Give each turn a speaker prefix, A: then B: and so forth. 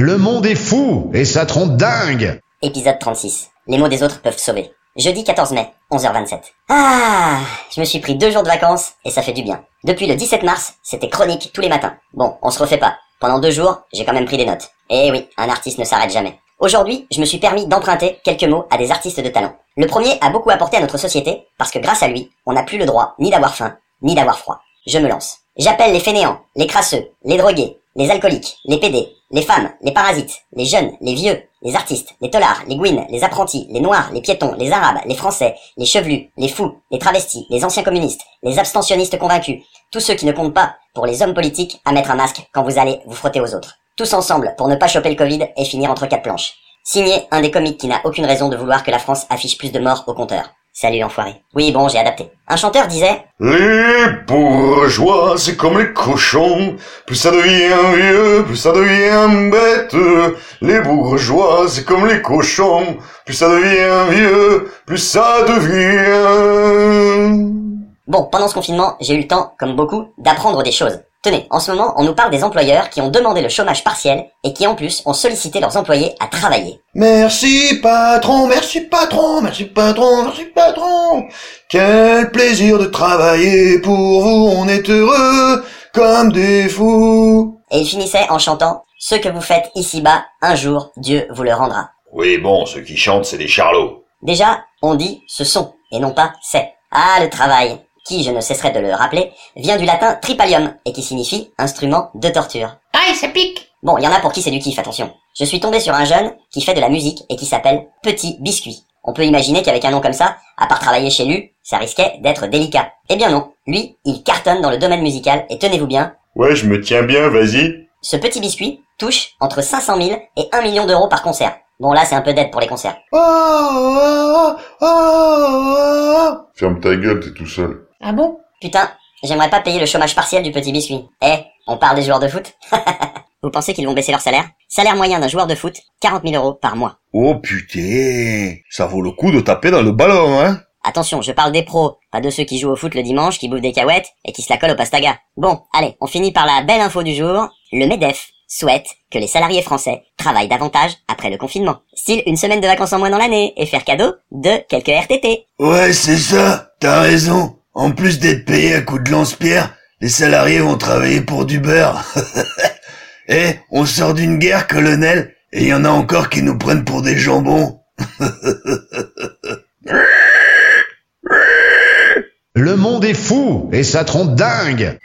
A: Le monde est fou et ça trompe dingue
B: Épisode 36. Les mots des autres peuvent sauver. Jeudi 14 mai, 11h27. Ah, je me suis pris deux jours de vacances et ça fait du bien. Depuis le 17 mars, c'était chronique tous les matins. Bon, on se refait pas. Pendant deux jours, j'ai quand même pris des notes. Eh oui, un artiste ne s'arrête jamais. Aujourd'hui, je me suis permis d'emprunter quelques mots à des artistes de talent. Le premier a beaucoup apporté à notre société parce que grâce à lui, on n'a plus le droit ni d'avoir faim, ni d'avoir froid. Je me lance. J'appelle les fainéants, les crasseux, les drogués, les alcooliques, les pédés, les femmes, les parasites, les jeunes, les vieux, les artistes, les tolards, les gouines, les apprentis, les noirs, les piétons, les arabes, les français, les chevelus, les fous, les travestis, les anciens communistes, les abstentionnistes convaincus, tous ceux qui ne comptent pas pour les hommes politiques à mettre un masque quand vous allez vous frotter aux autres. Tous ensemble pour ne pas choper le Covid et finir entre quatre planches. Signé un des comiques qui n'a aucune raison de vouloir que la France affiche plus de morts au compteur. Salut enfoiré. Oui bon, j'ai adapté. Un chanteur disait
C: Les bourgeois, c'est comme les cochons. Plus ça devient vieux, plus ça devient bête. Les bourgeois, c'est comme les cochons. Plus ça devient vieux, plus ça devient...
B: Bon, pendant ce confinement, j'ai eu le temps, comme beaucoup, d'apprendre des choses. Tenez, en ce moment, on nous parle des employeurs qui ont demandé le chômage partiel et qui en plus ont sollicité leurs employés à travailler.
C: Merci patron, merci patron, merci patron, merci patron. Quel plaisir de travailler pour vous, on est heureux comme des fous.
B: Et il finissait en chantant Ce que vous faites ici-bas, un jour, Dieu vous le rendra.
C: Oui bon, ceux qui chantent, c'est des charlots.
B: Déjà, on dit ce sont et non pas c'est. Ah, le travail, qui, je ne cesserai de le rappeler, vient du latin tripalium et qui signifie instrument de torture.
D: Aïe, ça pique
B: Bon, il y en a pour qui c'est du kiff, attention. Je suis tombé sur un jeune qui fait de la musique et qui s'appelle Petit Biscuit. On peut imaginer qu'avec un nom comme ça, à part travailler chez lui, ça risquait d'être délicat. Eh bien non, lui, il cartonne dans le domaine musical et tenez-vous bien,
C: Ouais, je me tiens bien, vas-y.
B: ce petit biscuit touche entre 500 000 et 1 million d'euros par concert. Bon là, c'est un peu d'aide pour les concerts.
C: Ah, ah, ah. Ferme ta gueule, t'es tout seul.
D: Ah bon?
B: Putain, j'aimerais pas payer le chômage partiel du petit biscuit. Eh, on parle des joueurs de foot? Vous pensez qu'ils vont baisser leur salaire? Salaire moyen d'un joueur de foot, 40 000 euros par mois.
C: Oh putain, ça vaut le coup de taper dans le ballon, hein?
B: Attention, je parle des pros, pas de ceux qui jouent au foot le dimanche, qui bouffent des cahuètes et qui se la collent au pastaga. Bon, allez, on finit par la belle info du jour. Le MEDEF souhaite que les salariés français travaillent davantage après le confinement. Style une semaine de vacances en moins dans l'année et faire cadeau de quelques RTT.
E: Ouais, c'est ça, t'as raison. En plus d'être payés à coups de lance-pierre, les salariés vont travailler pour du beurre. Eh, on sort d'une guerre, colonel, et y en a encore qui nous prennent pour des jambons.
A: Le monde est fou et ça trompe dingue